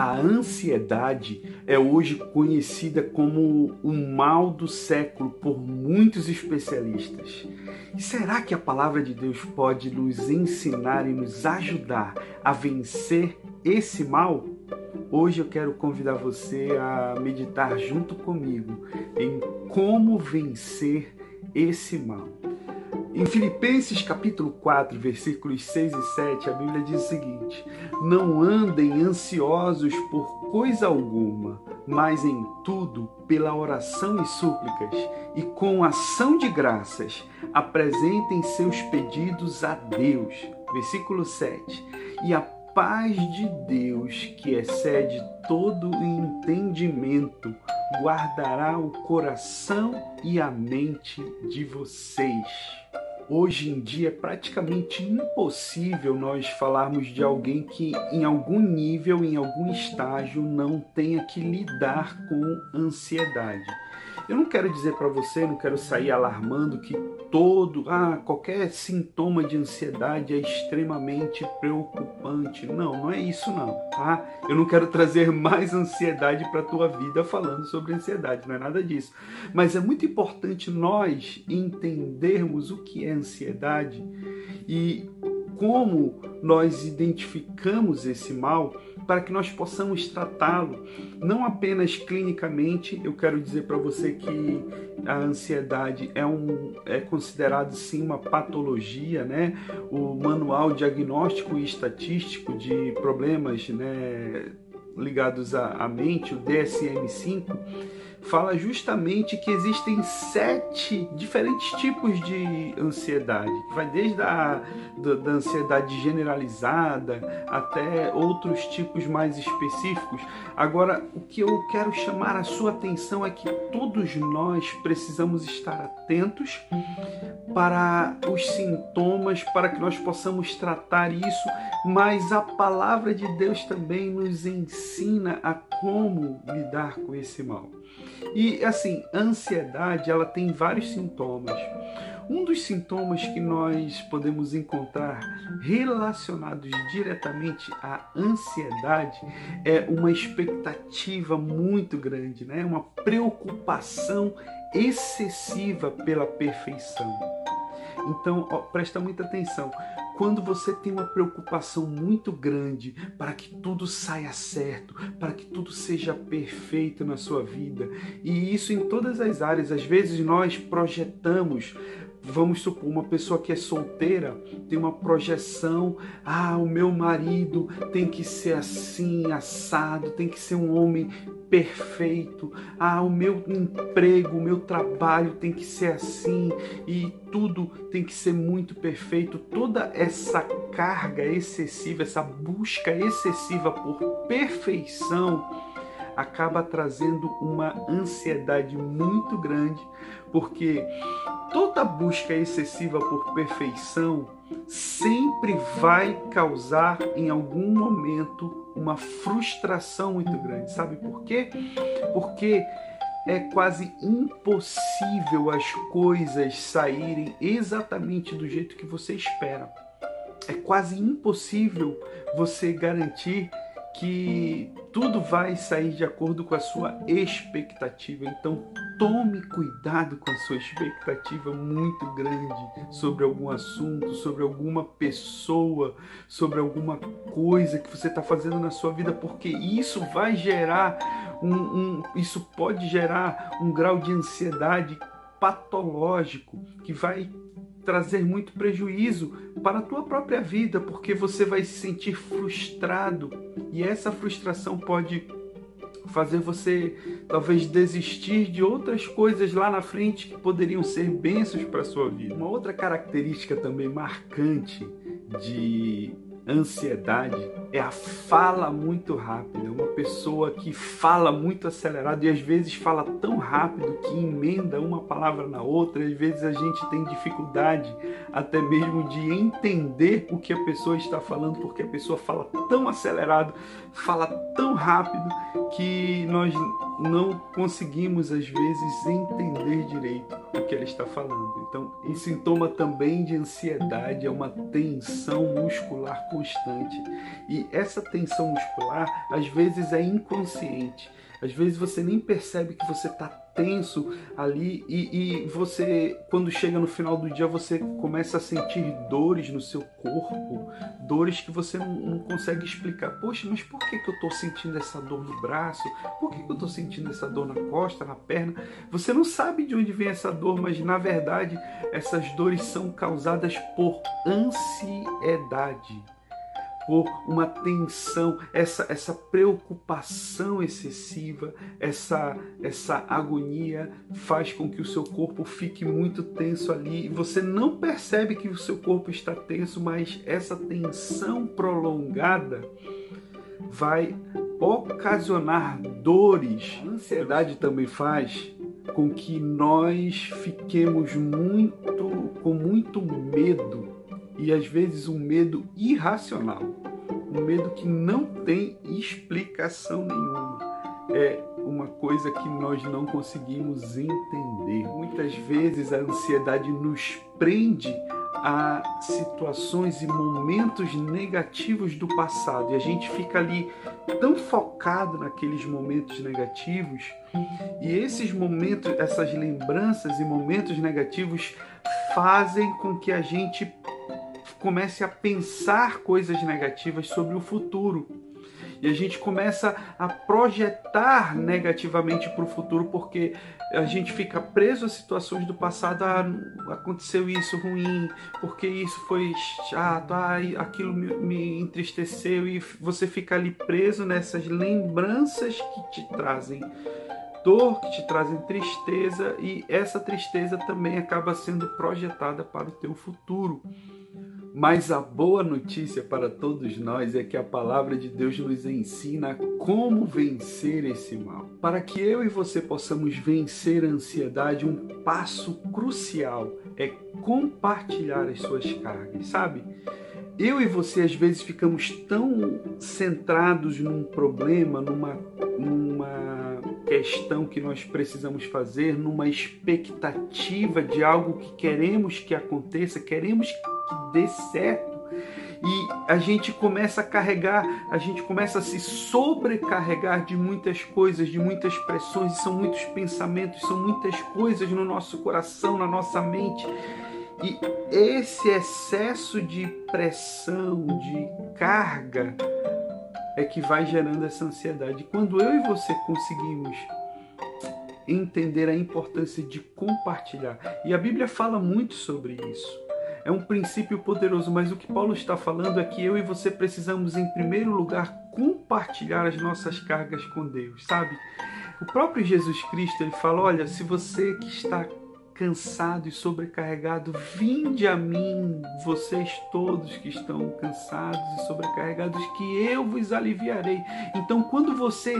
A ansiedade é hoje conhecida como o mal do século por muitos especialistas. E será que a palavra de Deus pode nos ensinar e nos ajudar a vencer esse mal? Hoje eu quero convidar você a meditar junto comigo em como vencer esse mal. Em Filipenses capítulo 4, versículos 6 e 7, a Bíblia diz o seguinte: Não andem ansiosos por coisa alguma, mas em tudo, pela oração e súplicas, e com ação de graças, apresentem seus pedidos a Deus. Versículo 7. E a paz de Deus, que excede todo entendimento, guardará o coração e a mente de vocês. Hoje em dia é praticamente impossível nós falarmos de alguém que, em algum nível, em algum estágio, não tenha que lidar com ansiedade. Eu não quero dizer para você, não quero sair alarmando que todo, ah, qualquer sintoma de ansiedade é extremamente preocupante. Não, não é isso não, tá? Eu não quero trazer mais ansiedade para tua vida falando sobre ansiedade, não é nada disso. Mas é muito importante nós entendermos o que é ansiedade e como nós identificamos esse mal para que nós possamos tratá-lo, não apenas clinicamente. Eu quero dizer para você que a ansiedade é, um, é considerado sim uma patologia, né? O Manual Diagnóstico e Estatístico de Problemas né, ligados à mente, o DSM-5, fala justamente que existem sete diferentes tipos de ansiedade, que vai desde a da, da ansiedade generalizada até outros tipos mais específicos. Agora, o que eu quero chamar a sua atenção é que todos nós precisamos estar atentos para os sintomas, para que nós possamos tratar isso, mas a palavra de Deus também nos ensina a como lidar com esse mal. E assim, a ansiedade, ela tem vários sintomas. Um dos sintomas que nós podemos encontrar relacionados diretamente à ansiedade é uma expectativa muito grande, né? Uma preocupação excessiva pela perfeição. Então, ó, presta muita atenção quando você tem uma preocupação muito grande para que tudo saia certo, para que tudo seja perfeito na sua vida, e isso em todas as áreas, às vezes nós projetamos vamos supor, uma pessoa que é solteira tem uma projeção: ah, o meu marido tem que ser assim, assado, tem que ser um homem perfeito. Ah, o meu emprego, o meu trabalho tem que ser assim e tudo tem que ser muito perfeito. Toda essa carga excessiva, essa busca excessiva por perfeição acaba trazendo uma ansiedade muito grande, porque toda busca excessiva por perfeição sempre vai causar em algum momento uma frustração muito grande. Sabe por quê? Porque é quase impossível as coisas saírem exatamente do jeito que você espera. É quase impossível você garantir que tudo vai sair de acordo com a sua expectativa. Então, tome cuidado com a sua expectativa muito grande sobre algum assunto, sobre alguma pessoa, sobre alguma coisa que você está fazendo na sua vida, porque isso vai gerar um, um, isso pode gerar um grau de ansiedade patológico que vai trazer muito prejuízo para a tua própria vida, porque você vai se sentir frustrado e essa frustração pode fazer você talvez desistir de outras coisas lá na frente que poderiam ser bênçãos para a sua vida. Uma outra característica também marcante de ansiedade é a fala muito rápida. Uma pessoa que fala muito acelerado e às vezes fala tão rápido que emenda uma palavra na outra. Às vezes a gente tem dificuldade até mesmo de entender o que a pessoa está falando, porque a pessoa fala tão acelerado, fala tão rápido que nós não conseguimos às vezes entender direito o que ela está falando. Então, em sintoma também de ansiedade é uma tensão muscular constante. E essa tensão muscular às vezes é inconsciente. Às vezes você nem percebe que você está tenso ali e, e, você, quando chega no final do dia, você começa a sentir dores no seu corpo, dores que você não, não consegue explicar. Poxa, mas por que, que eu estou sentindo essa dor no braço? Por que, que eu estou sentindo essa dor na costa, na perna? Você não sabe de onde vem essa dor, mas na verdade essas dores são causadas por ansiedade por uma tensão, essa, essa preocupação excessiva, essa, essa agonia faz com que o seu corpo fique muito tenso ali. Você não percebe que o seu corpo está tenso, mas essa tensão prolongada vai ocasionar dores. A ansiedade também faz com que nós fiquemos muito com muito medo e às vezes um medo irracional, um medo que não tem explicação nenhuma. É uma coisa que nós não conseguimos entender. Muitas vezes a ansiedade nos prende a situações e momentos negativos do passado e a gente fica ali tão focado naqueles momentos negativos e esses momentos, essas lembranças e momentos negativos fazem com que a gente comece a pensar coisas negativas sobre o futuro. E a gente começa a projetar negativamente para o futuro porque a gente fica preso a situações do passado. Ah, aconteceu isso ruim, porque isso foi chato, ah, aquilo me, me entristeceu. E você fica ali preso nessas lembranças que te trazem dor, que te trazem tristeza. E essa tristeza também acaba sendo projetada para o teu futuro. Mas a boa notícia para todos nós é que a palavra de Deus nos ensina como vencer esse mal. Para que eu e você possamos vencer a ansiedade, um passo crucial é compartilhar as suas cargas, sabe? Eu e você às vezes ficamos tão centrados num problema, numa, numa questão que nós precisamos fazer, numa expectativa de algo que queremos que aconteça, queremos que dê certo. E a gente começa a carregar, a gente começa a se sobrecarregar de muitas coisas, de muitas pressões, são muitos pensamentos, são muitas coisas no nosso coração, na nossa mente. E esse excesso de pressão, de carga, é que vai gerando essa ansiedade. Quando eu e você conseguimos entender a importância de compartilhar, e a Bíblia fala muito sobre isso é um princípio poderoso, mas o que Paulo está falando é que eu e você precisamos, em primeiro lugar, compartilhar as nossas cargas com Deus, sabe? O próprio Jesus Cristo ele fala: olha, se você que está cansado e sobrecarregado, vinde a mim, vocês todos que estão cansados e sobrecarregados, que eu vos aliviarei. Então, quando você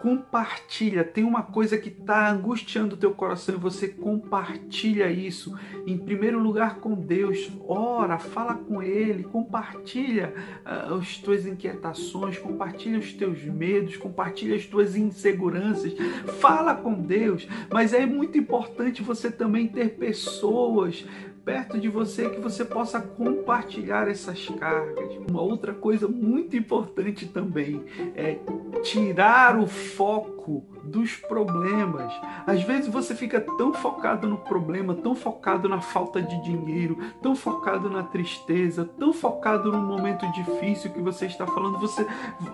compartilha, tem uma coisa que está angustiando o teu coração e você compartilha isso, em primeiro lugar com Deus, ora, fala com Ele, compartilha uh, as tuas inquietações, compartilha os teus medos, compartilha as tuas inseguranças, fala com Deus, mas é muito importante você também ter pessoas perto de você que você possa compartilhar essas cargas. Uma outra coisa muito importante também é tirar o foco dos problemas. Às vezes você fica tão focado no problema, tão focado na falta de dinheiro, tão focado na tristeza, tão focado no momento difícil que você está falando, você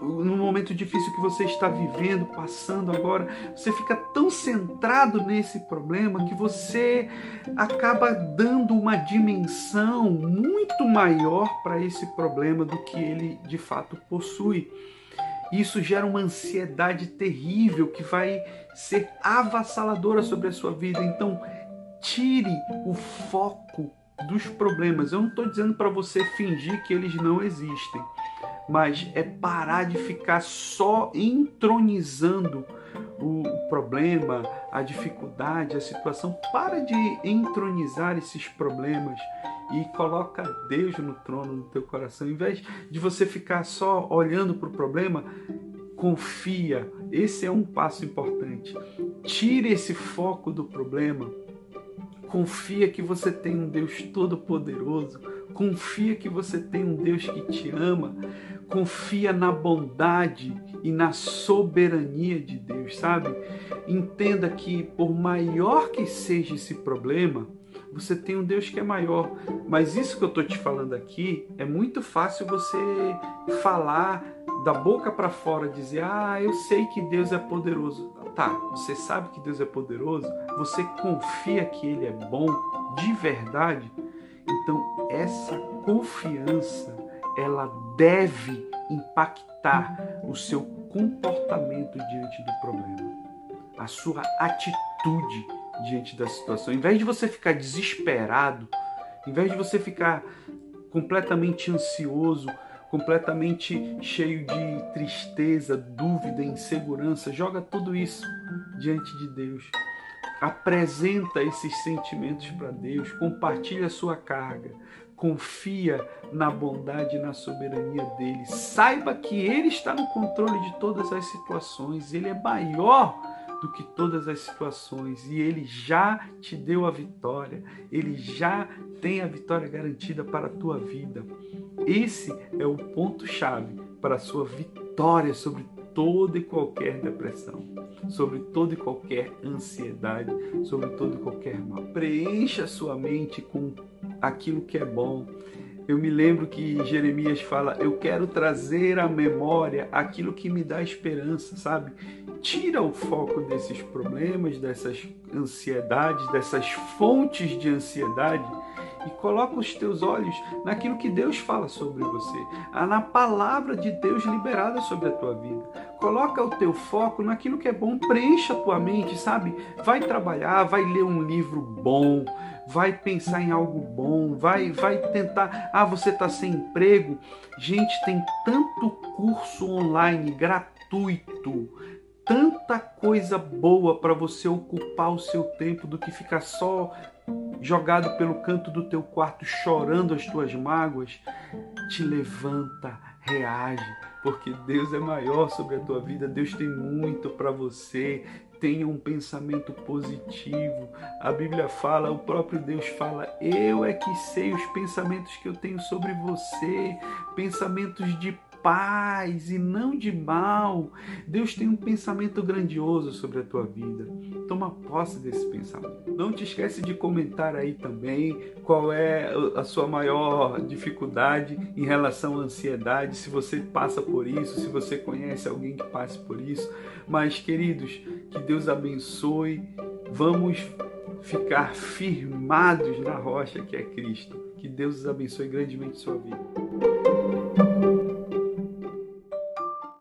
no momento difícil que você está vivendo, passando agora, você fica tão centrado nesse problema que você acaba dando uma dimensão muito maior para esse problema do que ele de fato possui. Isso gera uma ansiedade terrível que vai ser avassaladora sobre a sua vida. Então, tire o foco dos problemas. Eu não estou dizendo para você fingir que eles não existem, mas é parar de ficar só entronizando o problema, a dificuldade, a situação. Para de entronizar esses problemas e coloca Deus no trono do teu coração. Em vez de você ficar só olhando para o problema, Confia, esse é um passo importante. Tire esse foco do problema. Confia que você tem um Deus todo-poderoso. Confia que você tem um Deus que te ama. Confia na bondade e na soberania de Deus, sabe? Entenda que, por maior que seja esse problema, você tem um Deus que é maior. Mas isso que eu estou te falando aqui é muito fácil você falar da boca para fora, dizer: Ah, eu sei que Deus é poderoso. Tá, você sabe que Deus é poderoso, você confia que Ele é bom de verdade. Então, essa confiança ela deve impactar o seu comportamento diante do problema, a sua atitude diante da situação. Em vez de você ficar desesperado, em vez de você ficar completamente ansioso, completamente cheio de tristeza, dúvida, insegurança, joga tudo isso diante de Deus. Apresenta esses sentimentos para Deus, compartilha a sua carga, confia na bondade e na soberania dele. Saiba que ele está no controle de todas as situações, ele é maior do que todas as situações e ele já te deu a vitória, ele já tem a vitória garantida para a tua vida. Esse é o ponto-chave para a sua vitória sobre toda e qualquer depressão, sobre toda e qualquer ansiedade, sobre todo e qualquer mal. Preencha sua mente com aquilo que é bom. Eu me lembro que Jeremias fala: Eu quero trazer à memória aquilo que me dá esperança, sabe? Tira o foco desses problemas, dessas ansiedades, dessas fontes de ansiedade e coloca os teus olhos naquilo que Deus fala sobre você, na palavra de Deus liberada sobre a tua vida. Coloca o teu foco naquilo que é bom, preencha a tua mente, sabe? Vai trabalhar, vai ler um livro bom, vai pensar em algo bom, vai vai tentar, ah, você está sem emprego. Gente, tem tanto curso online gratuito tanta coisa boa para você ocupar o seu tempo do que ficar só jogado pelo canto do teu quarto chorando as tuas mágoas. Te levanta, reage, porque Deus é maior sobre a tua vida. Deus tem muito para você. Tenha um pensamento positivo. A Bíblia fala, o próprio Deus fala: Eu é que sei os pensamentos que eu tenho sobre você, pensamentos de paz e não de mal. Deus tem um pensamento grandioso sobre a tua vida. Toma posse desse pensamento. Não te esquece de comentar aí também qual é a sua maior dificuldade em relação à ansiedade, se você passa por isso, se você conhece alguém que passe por isso. Mas, queridos, que Deus abençoe. Vamos ficar firmados na rocha que é Cristo. Que Deus abençoe grandemente sua vida.